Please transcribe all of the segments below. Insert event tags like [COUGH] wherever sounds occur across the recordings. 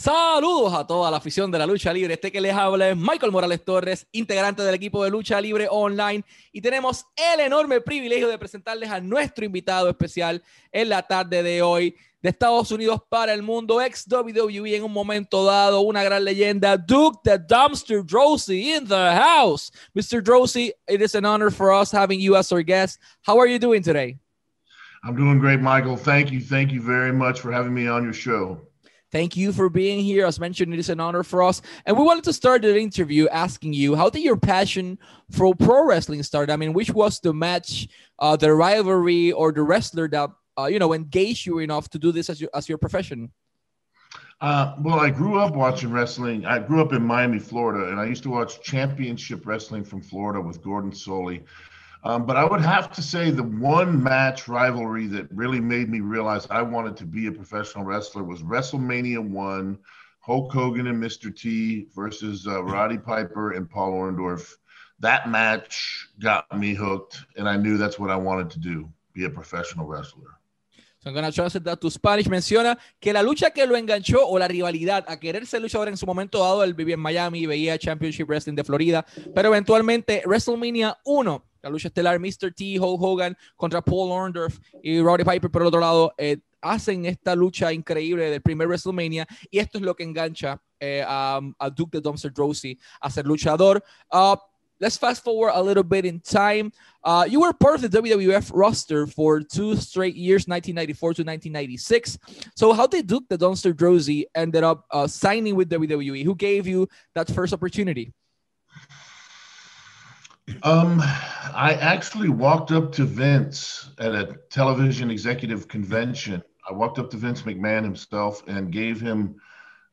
Saludos a toda la afición de la lucha libre. Este que les habla es Michael Morales Torres, integrante del equipo de lucha libre online. Y tenemos el enorme privilegio de presentarles a nuestro invitado especial en la tarde de hoy de Estados Unidos para el mundo, ex WWE en un momento dado, una gran leyenda, Duke the Dumpster Drosy in the house. Mr. Drosy, it is an honor for us having you as our guest. How are you doing today? I'm doing great, Michael. Thank you. Thank you very much for having me on your show. Thank you for being here. As mentioned, it is an honor for us. And we wanted to start the interview asking you, how did your passion for pro wrestling start? I mean, which was the match, uh, the rivalry, or the wrestler that, uh, you know, engaged you enough to do this as your, as your profession? Uh, well, I grew up watching wrestling. I grew up in Miami, Florida, and I used to watch championship wrestling from Florida with Gordon Solie. Um, but I would have to say the one match rivalry that really made me realize I wanted to be a professional wrestler was WrestleMania 1, Hulk Hogan and Mr. T versus uh, Roddy Piper and Paul Orndorff. That match got me hooked, and I knew that's what I wanted to do be a professional wrestler. So I'm gonna translate that to Spanish. Menciona que la lucha que lo enganchó o la rivalidad a querer ser luchador en su momento dado, él vivía en Miami y veía Championship Wrestling de Florida, pero eventualmente WrestleMania 1 la lucha estelar Mr. T, Hulk Hogan contra Paul Orndorff y Roddy Piper por el otro lado, eh, hacen esta lucha increíble del primer WrestleMania y esto es lo que engancha eh, a, a, Duke the Dumpster Droese a ser luchador. Uh, let's fast forward a little bit in time. Uh, you were part of the WWF roster for two straight years, 1994 to 1996. So, how did Duke the Dumpster Droese ended up uh, signing with WWE? Who gave you that first opportunity? Um, I actually walked up to Vince at a television executive convention. I walked up to Vince McMahon himself and gave him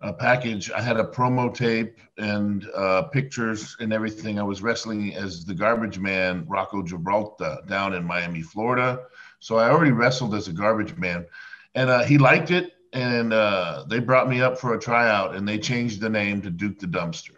a package. I had a promo tape and uh, pictures and everything. I was wrestling as the garbage man, Rocco Gibraltar, down in Miami, Florida. So I already wrestled as a garbage man. And uh, he liked it. And uh, they brought me up for a tryout and they changed the name to Duke the Dumpster.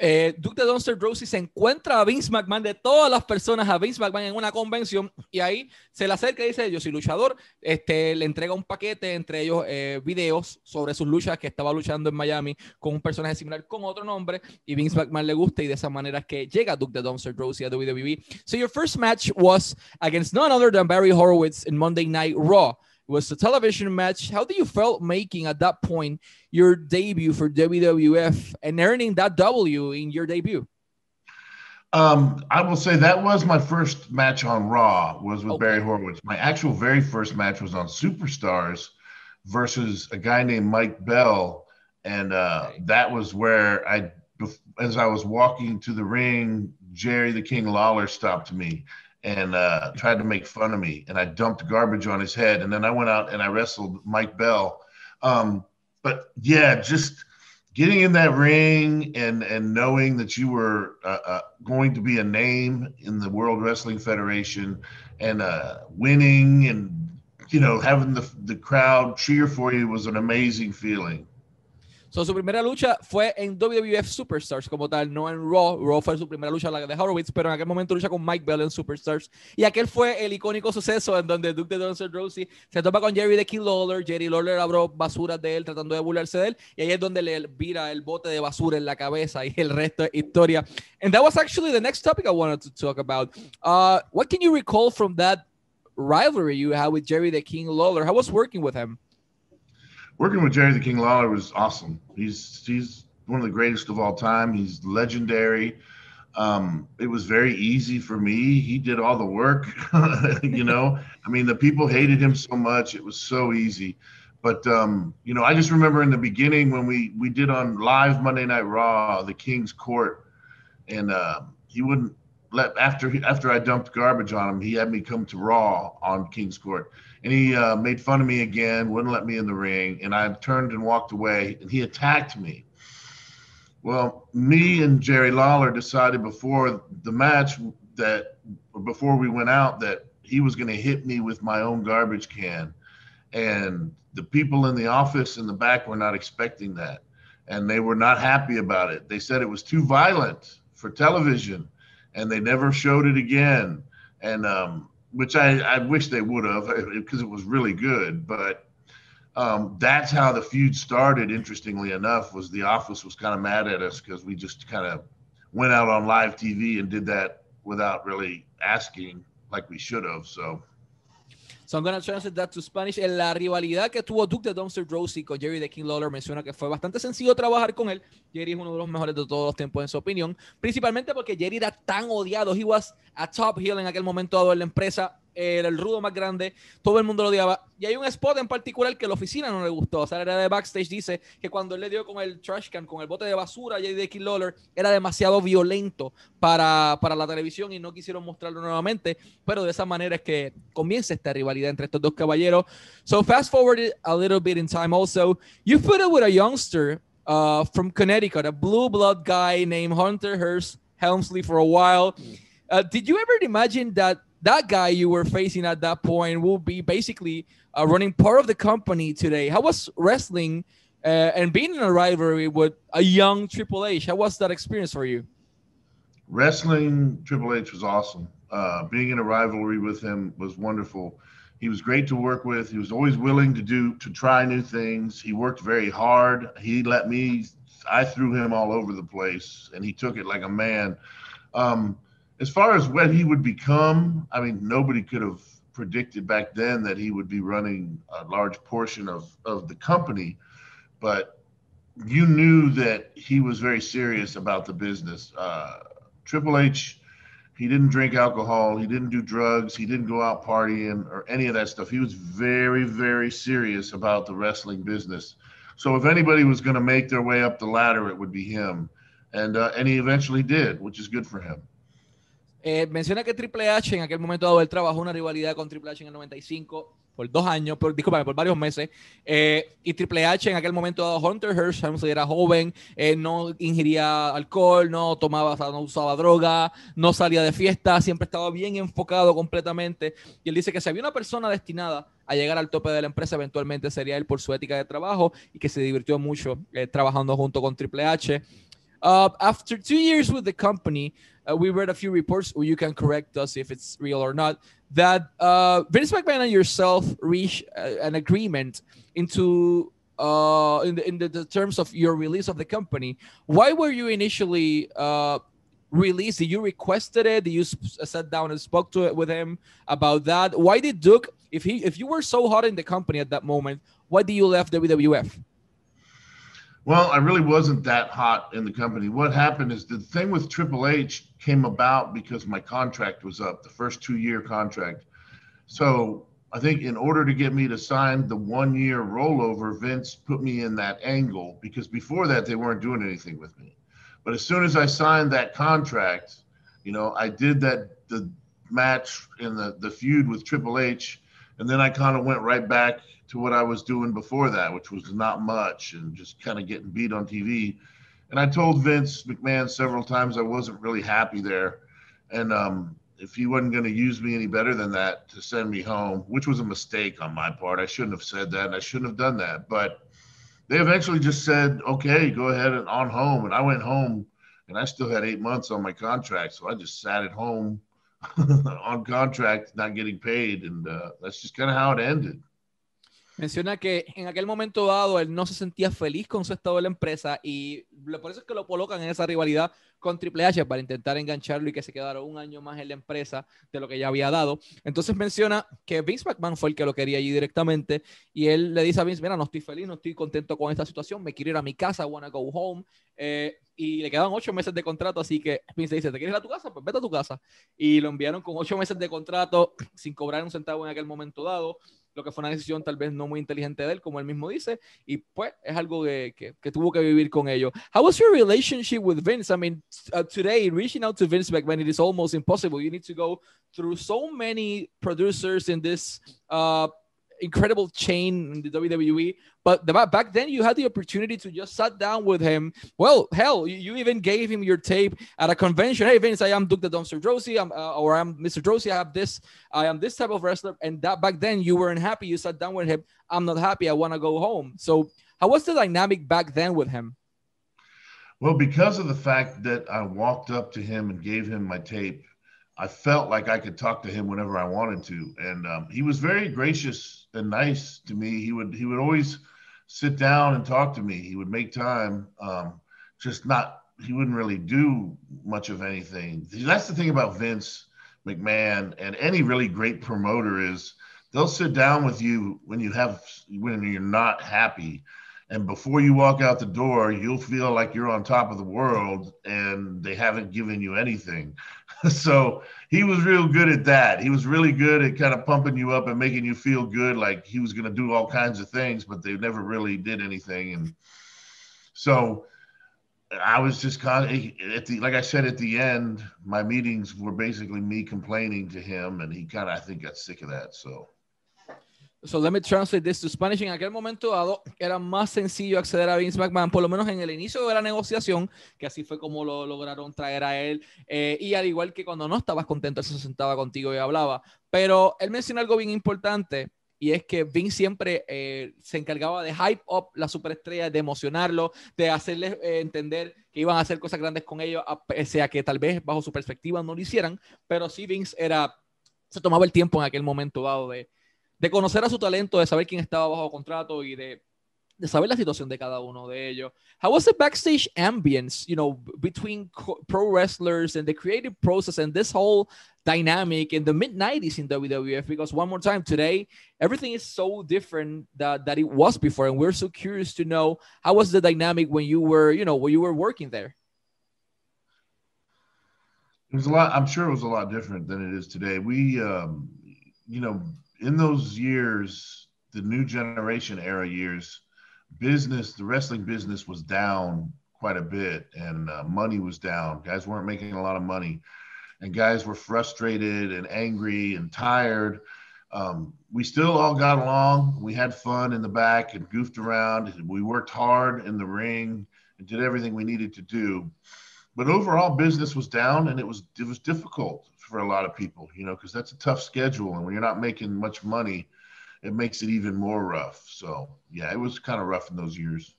Eh, Duke de Dunster Drosy se encuentra a Vince McMahon de todas las personas a Vince McMahon en una convención y ahí se le acerca y dice yo soy luchador este le entrega un paquete entre ellos eh, videos sobre sus luchas que estaba luchando en Miami con un personaje similar con otro nombre y Vince McMahon le gusta y de esa manera que llega Duke de Dunster Drosy a WWE so your first match was against none other than Barry Horowitz in Monday Night Raw was a television match. How do you felt making at that point your debut for WWF and earning that W in your debut? Um, I will say that was my first match on Raw was with okay. Barry Horowitz. My actual very first match was on Superstars versus a guy named Mike Bell, and uh, okay. that was where I, as I was walking to the ring, Jerry the King Lawler stopped me and uh, tried to make fun of me, and I dumped garbage on his head, and then I went out and I wrestled Mike Bell. Um, but yeah, just getting in that ring and and knowing that you were uh, uh, going to be a name in the World Wrestling Federation and uh, winning and you know having the the crowd cheer for you was an amazing feeling. Su primera lucha fue en WWF Superstars como tal, no en Raw. Raw fue su primera lucha, la de Horowitz, pero en aquel momento lucha con Mike Bell en Superstars. Y aquel fue el icónico suceso en donde Duke de Donald Rosie se topa con Jerry the King Lawler. Jerry Lawler abrió basuras de él tratando de burlarse de él. Y ahí es donde le vira el bote de basura en la cabeza y el resto es historia. And that was actually the next topic I wanted to talk about. Uh, what can you recall from that rivalry you had with Jerry the King Lawler? How was working with him? Working with Jerry the King Lawler was awesome. He's he's one of the greatest of all time. He's legendary. Um, it was very easy for me. He did all the work. [LAUGHS] you know, I mean, the people hated him so much. It was so easy. But um, you know, I just remember in the beginning when we we did on live Monday Night Raw, the King's Court, and uh, he wouldn't let after after I dumped garbage on him, he had me come to Raw on King's Court, and he uh, made fun of me again, wouldn't let me in the ring, and I turned and walked away, and he attacked me. Well, me and Jerry Lawler decided before the match that before we went out that he was going to hit me with my own garbage can, and the people in the office in the back were not expecting that, and they were not happy about it. They said it was too violent for television and they never showed it again. And um, which I, I wish they would have because it was really good. But um, that's how the feud started. Interestingly enough, was the office was kind of mad at us because we just kind of went out on live TV and did that without really asking like we should have. So So I'm gonna translate that to Spanish. En la rivalidad que tuvo Duke de Dumpster Rosie con Jerry de King Lawler menciona que fue bastante sencillo trabajar con él. Jerry es uno de los mejores de todos los tiempos en su opinión, principalmente porque Jerry era tan odiado. He was a top heel en aquel momento dado en la empresa el rudo más grande, todo el mundo lo odiaba. Y hay un spot en particular que la oficina no le gustó. O sea, era de backstage, dice que cuando él le dio con el trash can, con el bote de basura a J.D. Lawler, era demasiado violento para, para la televisión y no quisieron mostrarlo nuevamente. Pero de esa manera es que comienza esta rivalidad entre estos dos caballeros. So, fast forward a little bit in time also. You put it with a youngster uh, from Connecticut, a blue blood guy named Hunter Hearst Helmsley for a while. Uh, did you ever imagine that that guy you were facing at that point will be basically uh, running part of the company today. How was wrestling uh, and being in a rivalry with a young Triple H? How was that experience for you? Wrestling Triple H was awesome. Uh, being in a rivalry with him was wonderful. He was great to work with. He was always willing to do to try new things. He worked very hard. He let me. I threw him all over the place, and he took it like a man. Um, as far as what he would become, I mean, nobody could have predicted back then that he would be running a large portion of, of the company, but you knew that he was very serious about the business. Uh, Triple H, he didn't drink alcohol, he didn't do drugs, he didn't go out partying or any of that stuff. He was very, very serious about the wrestling business. So if anybody was going to make their way up the ladder, it would be him, and uh, and he eventually did, which is good for him. Eh, menciona que Triple H en aquel momento dado él trabajó una rivalidad con Triple H en el 95 por dos años, por, disculpa, por varios meses. Eh, y Triple H en aquel momento dado, Hunter Hearst, era joven, eh, no ingería alcohol, no tomaba, no usaba droga, no salía de fiesta, siempre estaba bien enfocado completamente. Y él dice que si había una persona destinada a llegar al tope de la empresa, eventualmente sería él por su ética de trabajo y que se divirtió mucho trabajando junto con Triple H. Uh, after two years with the company, uh, we read a few reports, or you can correct us if it's real or not, that uh, Vince McMahon and yourself reached uh, an agreement into uh, in, the, in the, the, terms of your release of the company. Why were you initially uh, released? Did you requested it? Did you sp- sat down and spoke to it with him about that? Why did Duke, if he if you were so hot in the company at that moment, why did you left WWF? Well, I really wasn't that hot in the company. What happened is the thing with Triple H came about because my contract was up, the first two year contract. So I think in order to get me to sign the one year rollover, Vince put me in that angle because before that they weren't doing anything with me. But as soon as I signed that contract, you know, I did that the match in the the feud with Triple H, and then I kind of went right back to what I was doing before that, which was not much and just kind of getting beat on TV. And I told Vince McMahon several times I wasn't really happy there. And um, if he wasn't going to use me any better than that to send me home, which was a mistake on my part, I shouldn't have said that and I shouldn't have done that. But they eventually just said, okay, go ahead and on home. And I went home and I still had eight months on my contract. So I just sat at home [LAUGHS] on contract, not getting paid. And uh, that's just kind of how it ended. Menciona que en aquel momento dado él no se sentía feliz con su estado de la empresa y por eso es que lo colocan en esa rivalidad con Triple H para intentar engancharlo y que se quedara un año más en la empresa de lo que ya había dado. Entonces menciona que Vince McMahon fue el que lo quería allí directamente y él le dice a Vince, mira, no estoy feliz, no estoy contento con esta situación, me quiero ir a mi casa, wanna go home. Eh, y le quedan ocho meses de contrato, así que Vince dice, ¿te quieres ir a tu casa? Pues vete a tu casa. Y lo enviaron con ocho meses de contrato sin cobrar un centavo en aquel momento dado lo que fue una decisión tal vez no muy inteligente de él, como él mismo dice, y pues es algo que, que, que tuvo que vivir con ello. How was your relationship with Vince? I mean, uh, today, reaching out to Vince McMahon, it is almost impossible. You need to go through so many producers in this uh, incredible chain in the WWE. But the, back then, you had the opportunity to just sit down with him. Well, hell, you, you, even gave him your tape at a convention. Hey, Vince, I am Duke the Dumpster Droese, I'm, uh, or I'm Mr. Droese. I have this. I am this type of wrestler. And that back then, you weren't happy. You sat down with him. I'm not happy. I want to go home. So, how was the dynamic back then with him? Well, because of the fact that I walked up to him and gave him my tape, I felt like I could talk to him whenever I wanted to. And um, he was very gracious and nice to me. He would he would always sit down and talk to me. He would make time. Um, just not he wouldn't really do much of anything. That's the thing about Vince McMahon and any really great promoter is they'll sit down with you when you have when you're not happy and before you walk out the door you'll feel like you're on top of the world and they haven't given you anything. [LAUGHS] So he was real good at that. He was really good at kind of pumping you up and making you feel good like he was going to do all kinds of things but they never really did anything. And so I was just kind of at the like I said at the end, my meetings were basically me complaining to him, and he kind of I think got sick of that. So So let me translate this to Spanish. En aquel momento dado, era más sencillo acceder a Vince McMahon, por lo menos en el inicio de la negociación, que así fue como lo lograron traer a él. Eh, y al igual que cuando no estabas contento, él se sentaba contigo y hablaba. Pero él mencionó algo bien importante, y es que Vince siempre eh, se encargaba de hype up la superestrella, de emocionarlo, de hacerles eh, entender que iban a hacer cosas grandes con ellos, pese a que tal vez bajo su perspectiva no lo hicieran. Pero sí, Vince era, se tomaba el tiempo en aquel momento dado de de conocer a su talento, de saber quién estaba bajo contrato y de, de saber la situación de cada uno de ellos. How was the backstage ambience, you know, between pro wrestlers and the creative process and this whole dynamic in the mid 90s in WWF? Because one more time today, everything is so different that, that it was before. And we're so curious to know how was the dynamic when you were, you know, when you were working there? It was a lot, I'm sure it was a lot different than it is today. We, um, you know, in those years, the new generation era years, business, the wrestling business was down quite a bit and uh, money was down. Guys weren't making a lot of money and guys were frustrated and angry and tired. Um, we still all got along. We had fun in the back and goofed around. We worked hard in the ring and did everything we needed to do. But overall, business was down and it was it was difficult for a lot of people, you know, because that's a tough schedule. And when you're not making much money, it makes it even more rough. So, yeah, it was kind of rough in those years.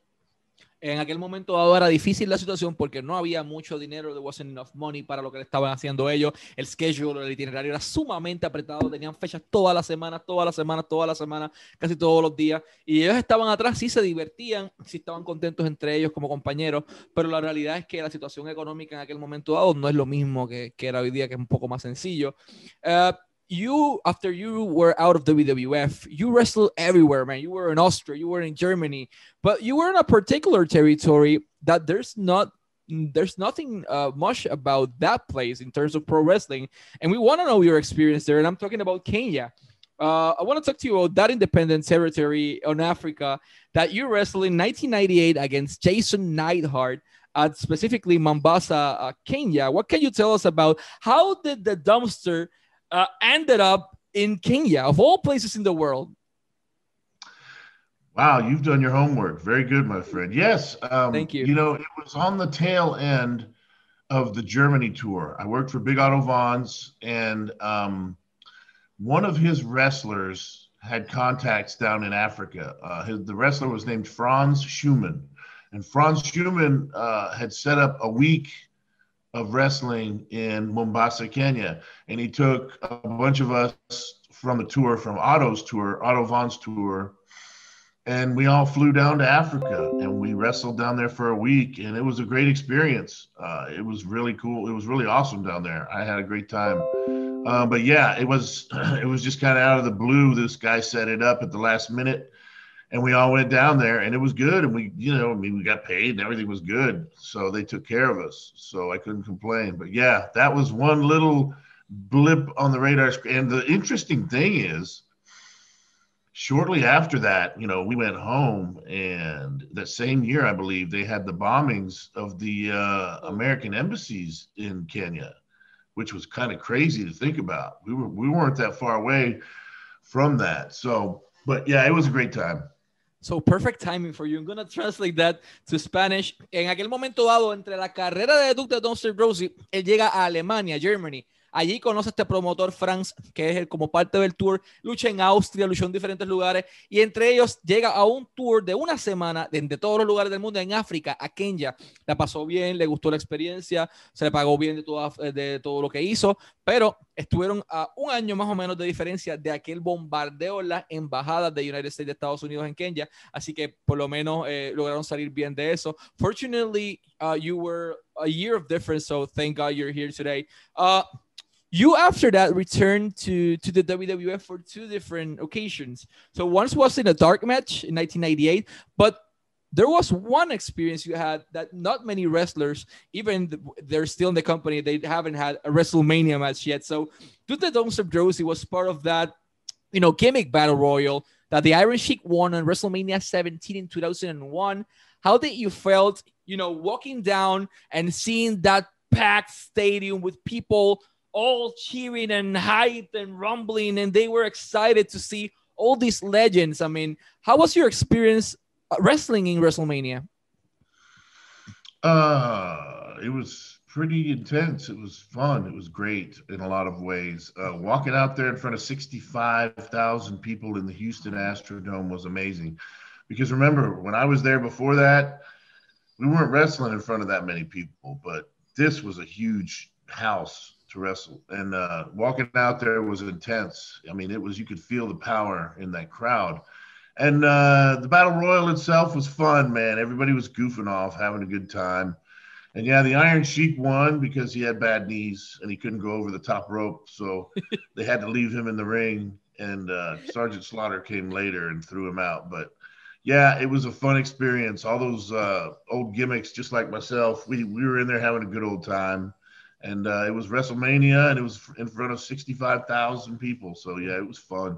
En aquel momento dado era difícil la situación porque no había mucho dinero, there wasn't enough money para lo que le estaban haciendo ellos. El schedule, el itinerario era sumamente apretado, tenían fechas todas las semanas, todas las semanas, todas las semanas, casi todos los días. Y ellos estaban atrás, sí se divertían, sí estaban contentos entre ellos como compañeros, pero la realidad es que la situación económica en aquel momento dado no es lo mismo que, que era hoy día, que es un poco más sencillo. Uh, you after you were out of WWF, you wrestled everywhere, man. You were in Austria, you were in Germany, but you were in a particular territory that there's not there's nothing uh, much about that place in terms of pro wrestling, and we want to know your experience there. And I'm talking about Kenya. Uh, I want to talk to you about that independent territory on Africa that you wrestled in 1998 against Jason Neidhart at specifically Mombasa, uh, Kenya. What can you tell us about how did the dumpster uh, ended up in Kenya, of all places in the world. Wow, you've done your homework. Very good, my friend. Yes. Um, Thank you. You know, it was on the tail end of the Germany tour. I worked for Big Otto Wanz, and um, one of his wrestlers had contacts down in Africa. Uh, his, the wrestler was named Franz Schumann. And Franz Schumann uh, had set up a week of wrestling in Mombasa, Kenya. And he took a bunch of us from the tour, from Otto's tour, Otto Vaughn's tour, and we all flew down to Africa and we wrestled down there for a week. And it was a great experience. Uh, it was really cool. It was really awesome down there. I had a great time. Uh, but yeah, it was [CLEARS THROAT] it was just kind of out of the blue. This guy set it up at the last minute and we all went down there and it was good and we you know i mean we got paid and everything was good. So they took care of us. So i couldn't complain. But yeah that was one little blip on the radar screen. And the interesting thing is shortly after that you know we went home and that same year i believe they had the bombings of the uh, american embassies in kenya which was kind of crazy to think about. We were we weren't that far away from that. So but yeah it was a great time So perfect timing for you. I'm gonna translate that to Spanish. En aquel momento dado, entre la carrera de Duke de Dumpster Rosie, él llega a Alemania, Germany, Allí conoce a este promotor Franz, que es el, como parte del tour, lucha en Austria, luchó en diferentes lugares y entre ellos llega a un tour de una semana de, todos los lugares del mundo en África, a Kenya. La pasó bien, le gustó la experiencia, se le pagó bien de, toda, de todo lo que hizo, pero estuvieron a un año más o menos de diferencia de aquel bombardeo en las embajadas de United Estados Unidos en Kenya, así que por lo menos eh, lograron salir bien de eso. Fortunately, uh, you were a year of difference, so thank God you're here today. Uh, you after that returned to to the WWF for two different occasions. So once was in a dark match in 1998, but there was one experience you had that not many wrestlers, even they're still in the company, they haven't had a WrestleMania match yet. So Duke the Dome was part of that, you know, gimmick battle royal that the Iron Sheik won on WrestleMania 17 in 2001. How did you felt, you know, walking down and seeing that packed stadium with people all cheering and hype and rumbling, and they were excited to see all these legends. I mean, how was your experience uh, wrestling in WrestleMania? Uh, it was pretty intense. It was fun. It was great in a lot of ways. Uh, walking out there in front of 65,000 people in the Houston Astrodome was amazing. Because remember, when I was there before that, we weren't wrestling in front of that many people, but this was a huge house to wrestle. And uh, walking out there was intense. I mean, it was, you could feel the power in that crowd. And uh, the battle royal itself was fun, man. Everybody was goofing off, having a good time. And yeah, the Iron Sheik won because he had bad knees and he couldn't go over the top rope. So [LAUGHS] they had to leave him in the ring. And uh, Sergeant Slaughter came later and threw him out. But yeah, it was a fun experience. All those uh, old gimmicks, just like myself, we, we were in there having a good old time and uh, it was WrestleMania, and it was in front of 65,000 people. So yeah, it was fun.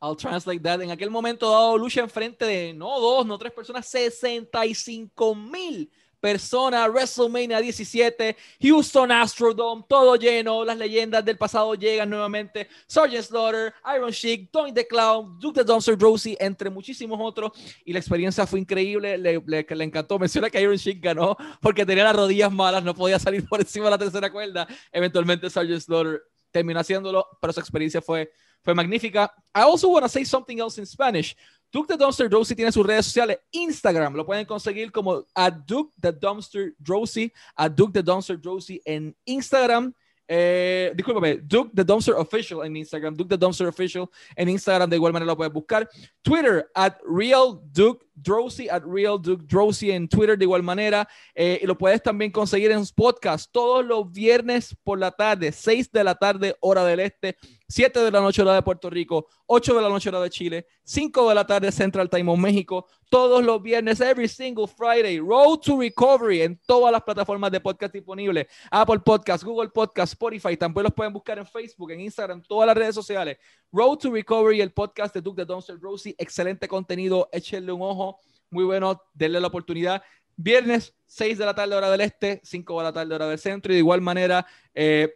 I'll translate that. En aquel momento dado lucha enfrente de no dos, no tres personas, 65 mil persona, WrestleMania 17, Houston Astrodome, todo lleno, las leyendas del pasado llegan nuevamente, Sergeant Slaughter, Iron Sheik, Tony the Clown, Duke the Dumpster Drosy, entre muchísimos otros, y la experiencia fue increíble, le, le, le, encantó, [LAUGHS] menciona que Iron Sheik ganó porque tenía las rodillas malas, no podía salir por encima de la tercera cuerda, eventualmente Sergeant Slaughter terminó haciéndolo, pero su experiencia fue, fue magnífica. I also want to say something else in Spanish. Duke the Dumpster Drosy tiene sus redes sociales. Instagram lo pueden conseguir como a Duke the Dumpster Drosy, a Duke the Dumpster Drosy en Instagram. Eh, discúlpame, Duke the Dumpster Official en Instagram, Duke the Dumpster Official en Instagram, de igual manera lo puedes buscar. Twitter, at Real Duke Drosy, at Real Duke Drosy en Twitter, de igual manera. Eh, y lo puedes también conseguir en podcast todos los viernes por la tarde, 6 de la tarde, hora del este. 7 de la noche hora de Puerto Rico, 8 de la noche hora de Chile, 5 de la tarde Central Time of México, todos los viernes, every single Friday, Road to Recovery en todas las plataformas de podcast disponibles, Apple Podcast, Google Podcast, Spotify, también los pueden buscar en Facebook, en Instagram, todas las redes sociales. Road to Recovery, el podcast de Duke de Dumpster Rosie, excelente contenido, échenle un ojo, muy bueno, denle la oportunidad. Viernes, 6 de la tarde hora del este, 5 de la tarde hora del centro y de igual manera... Eh,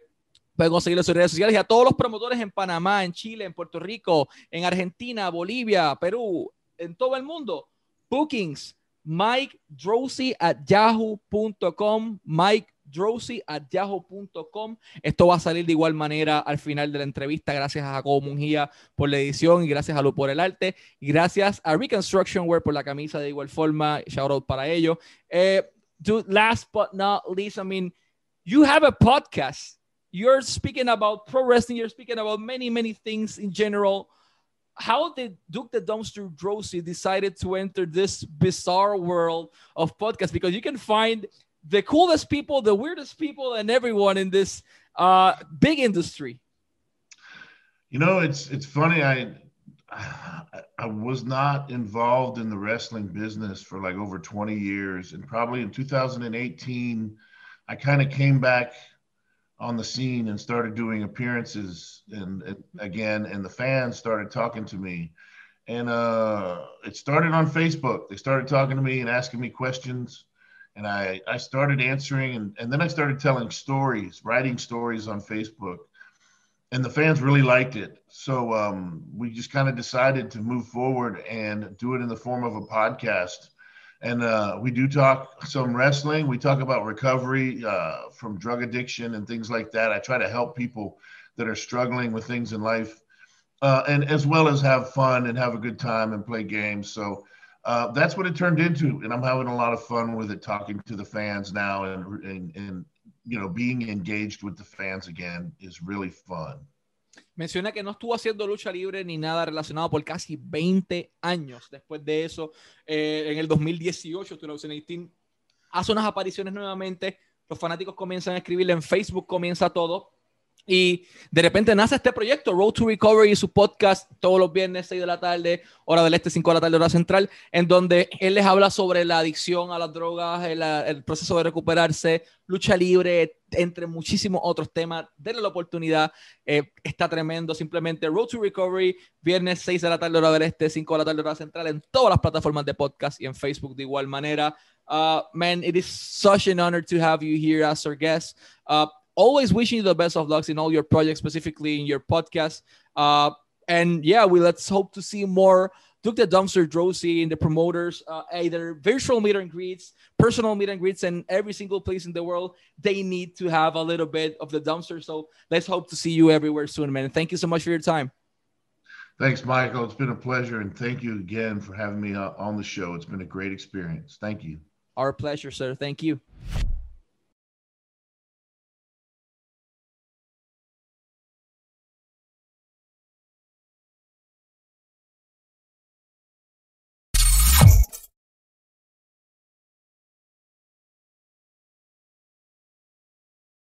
Pueden conseguirlo en redes sociales y a todos los promotores en Panamá, en Chile, en Puerto Rico, en Argentina, Bolivia, Perú, en todo el mundo. Bookings, Mike Drosy at yahoo.com, Mike Drosy at yahoo.com. Esto va a salir de igual manera al final de la entrevista. Gracias a Jacobo Mungía por la edición y gracias a Lu por el arte. Gracias a Reconstruction Wear por la camisa de igual forma. Shout out para ello. Eh, last but not least, I mean, you have a podcast. you're speaking about pro wrestling, you're speaking about many, many things in general. How did Duke the Dumpster Drosy decided to enter this bizarre world of podcasts? Because you can find the coolest people, the weirdest people, and everyone in this uh, big industry. You know, it's it's funny. I I was not involved in the wrestling business for like over 20 years, and probably in 2018, I kind of came back on the scene and started doing appearances and, and, again and the fans started talking to me and uh, it started on facebook they started talking to me and asking me questions and i, I started answering and, and then i started telling stories writing stories on facebook and the fans really liked it so um, we just kind of decided to move forward and do it in the form of a podcast and uh, we do talk some wrestling. We talk about recovery uh, from drug addiction and things like that. I try to help people that are struggling with things in life, uh, and as well as have fun and have a good time and play games. So uh, that's what it turned into, and I'm having a lot of fun with it, talking to the fans now, and and, and you know, being engaged with the fans again is really fun. Menciona que no estuvo haciendo lucha libre ni nada relacionado por casi 20 años. Después de eso, eh, en el 2018, 2018, hace unas apariciones nuevamente. Los fanáticos comienzan a escribirle en Facebook, comienza todo. Y de repente nace este proyecto, Road to Recovery, y su podcast todos los viernes, 6 de la tarde, hora del este, 5 de la tarde, hora central, en donde él les habla sobre la adicción a las drogas, el, proceso de recuperarse, lucha libre, entre muchísimos otros temas. Denle la oportunidad, eh, está tremendo. Simplemente Road to Recovery, viernes 6 de la tarde, hora del este, 5 de la tarde, hora central, en todas las plataformas de podcast y en Facebook de igual manera. Uh, man, it is such an honor to have you here as our guest. Uh, always wishing you the best of lucks in all your projects, specifically in your podcast. Uh, and yeah, we let's hope to see more Duke the Dumpster Droese and the promoters, uh, either virtual meet and greets, personal meet and greets, and every single place in the world, they need to have a little bit of the dumpster. So let's hope to see you everywhere soon, man. Thank you so much for your time. Thanks, Michael. It's been a pleasure. And thank you again for having me uh, on the show. It's been a great experience. Thank you. Our pleasure, sir. Thank you.